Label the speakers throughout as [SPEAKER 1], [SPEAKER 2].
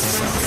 [SPEAKER 1] Yourself.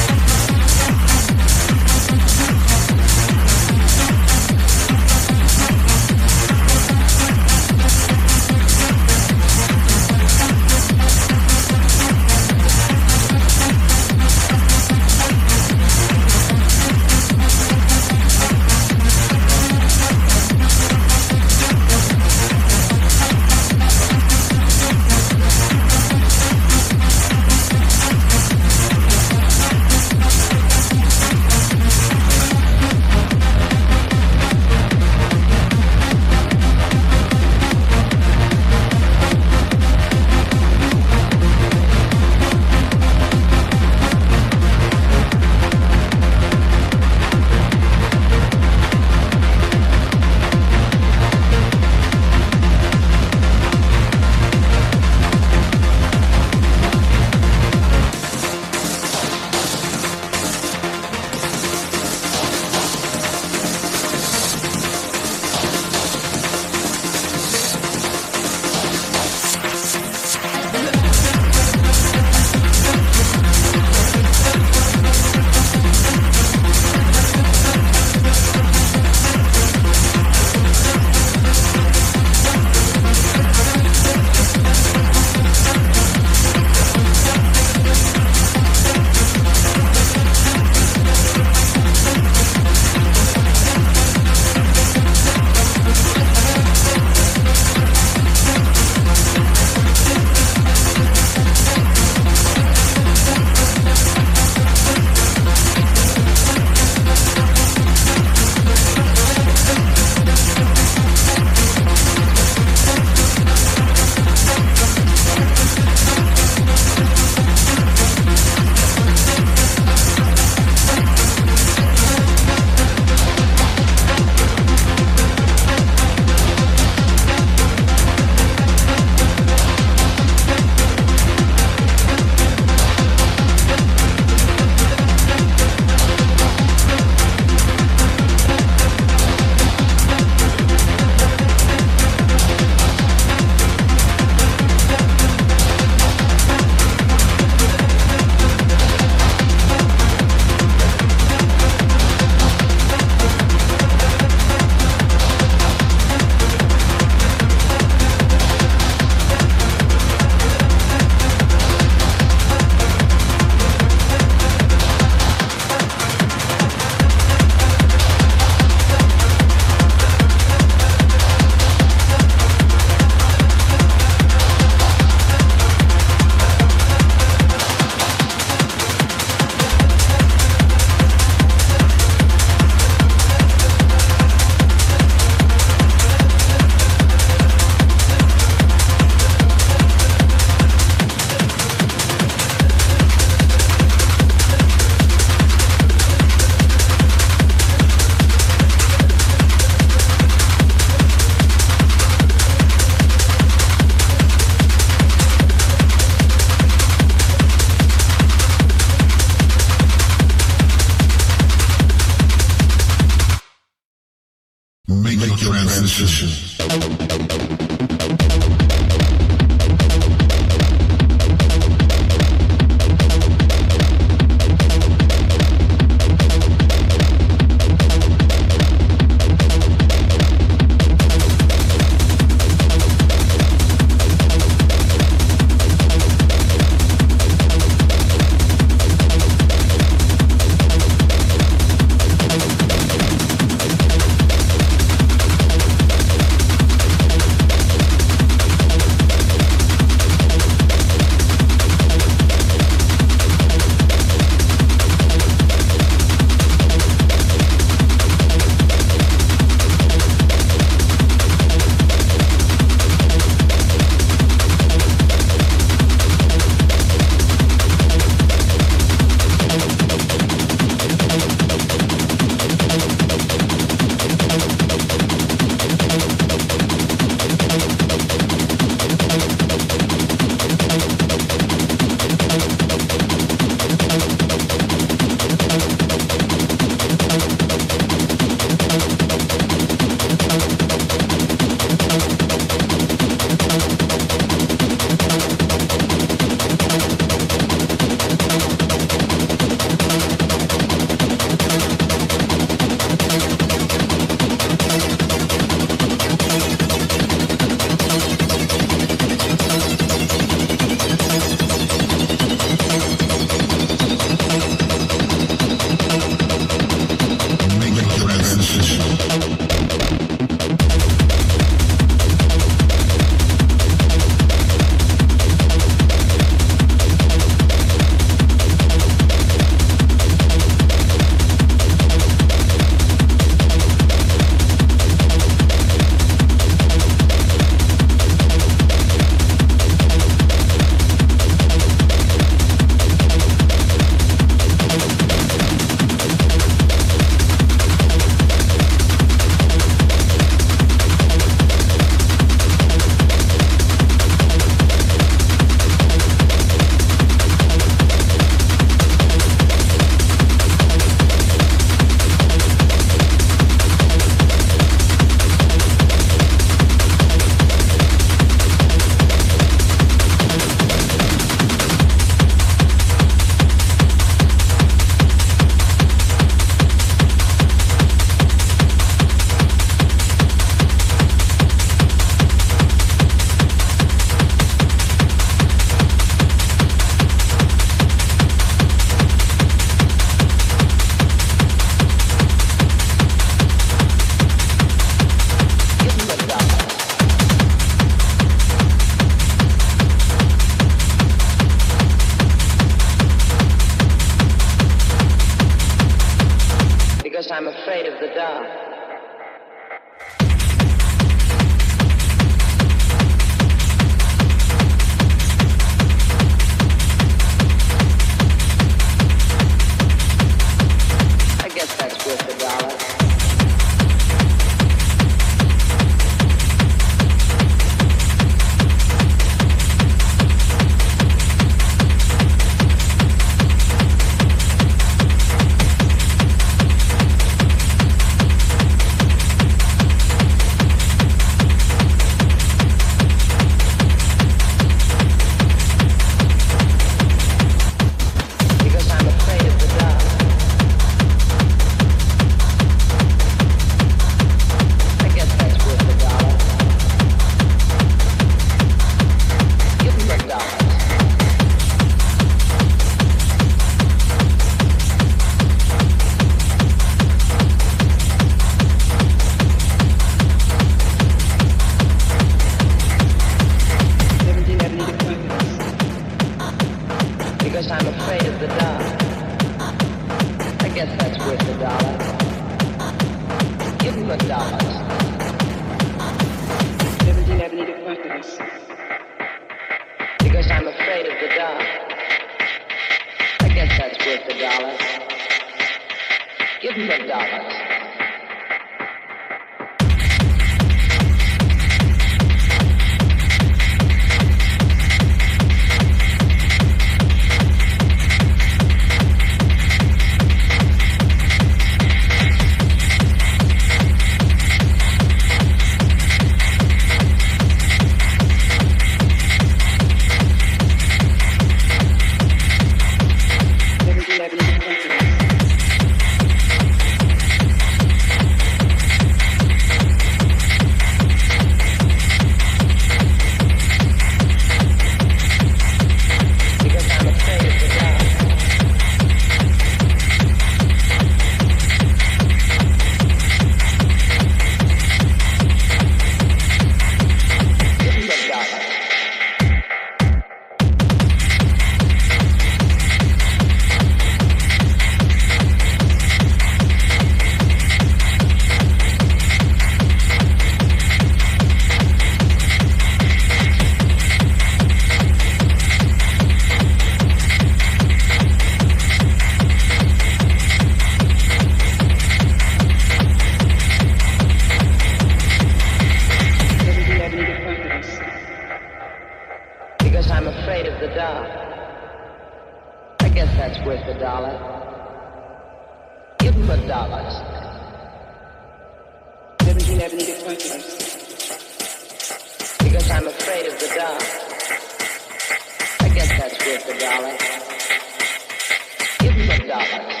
[SPEAKER 1] dollars.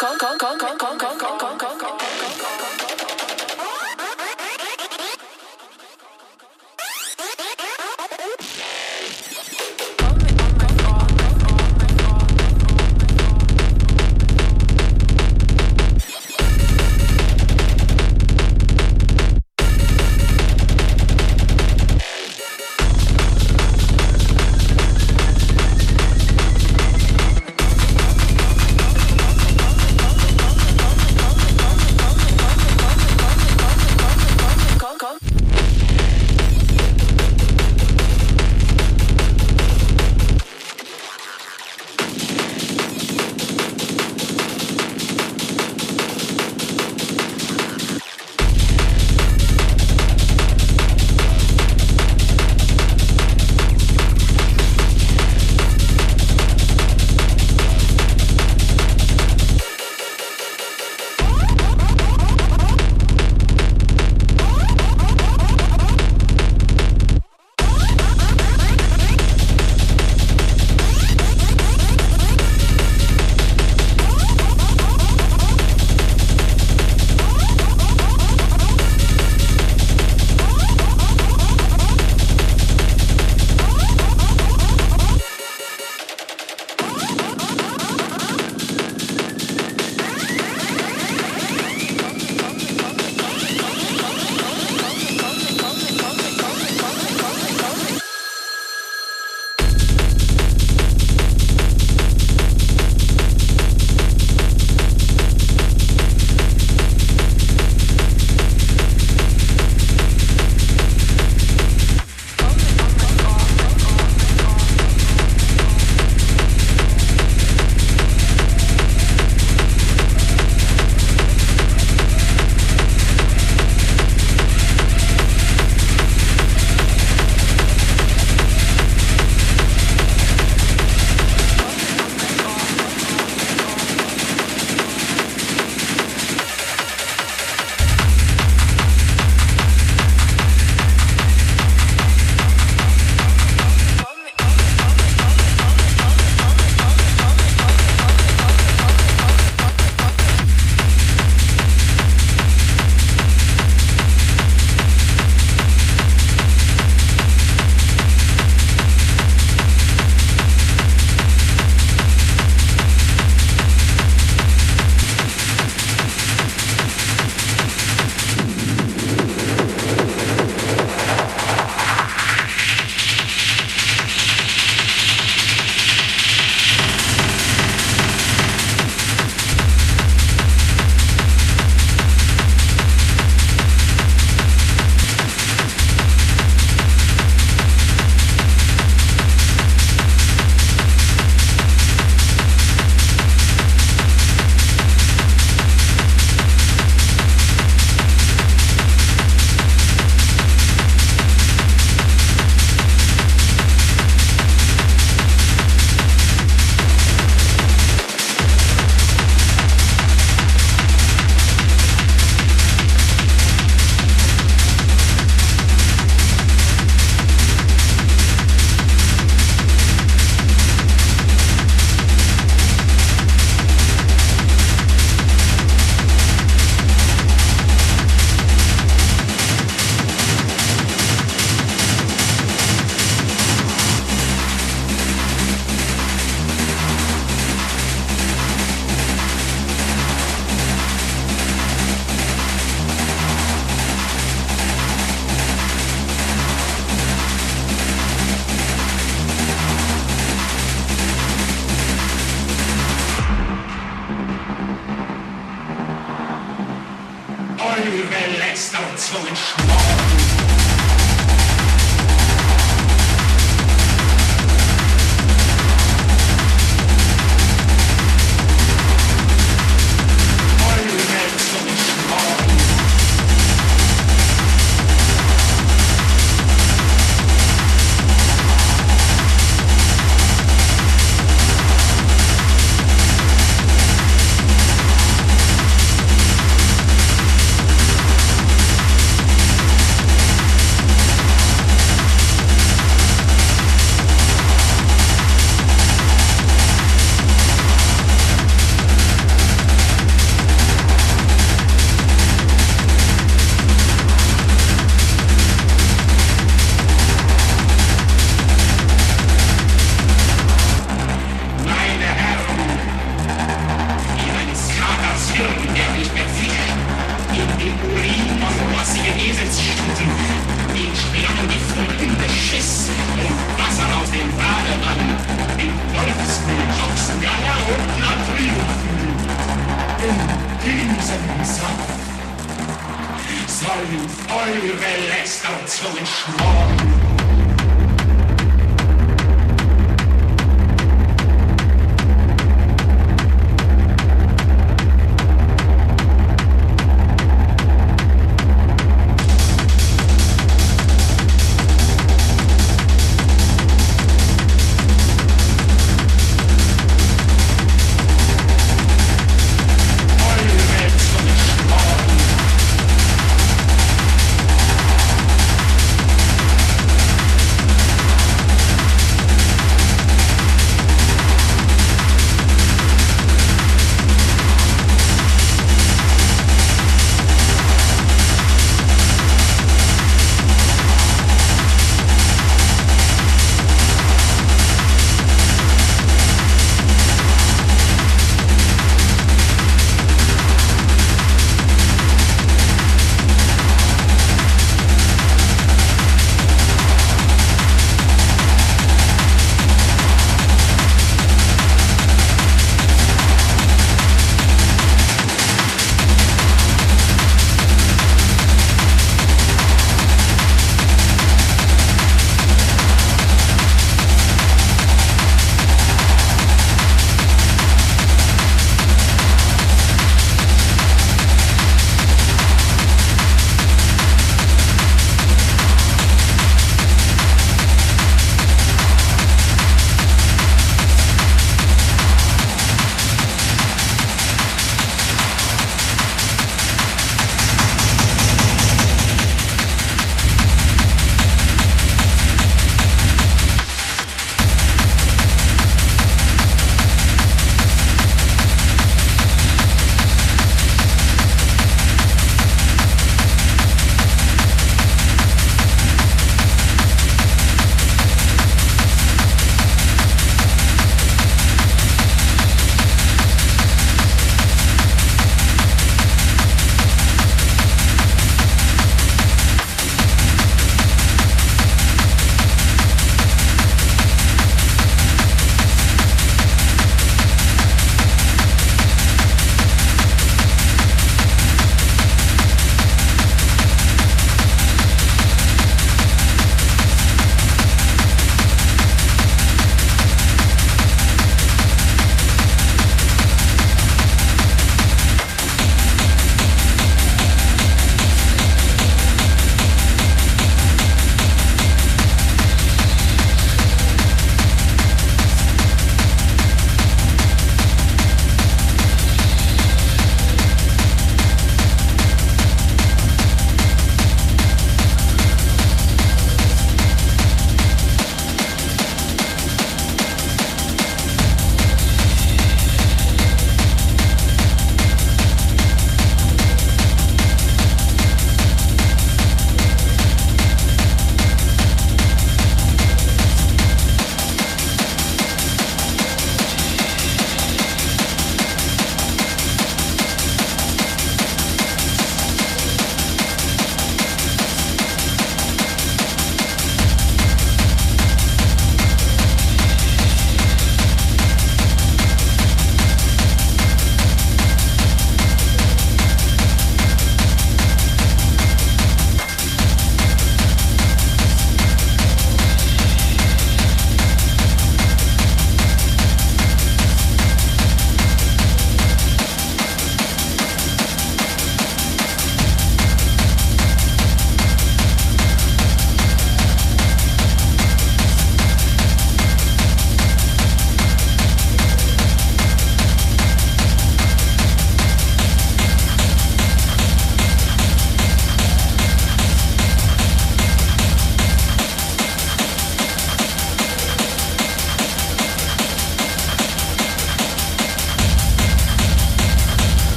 [SPEAKER 1] call, call, call. slow and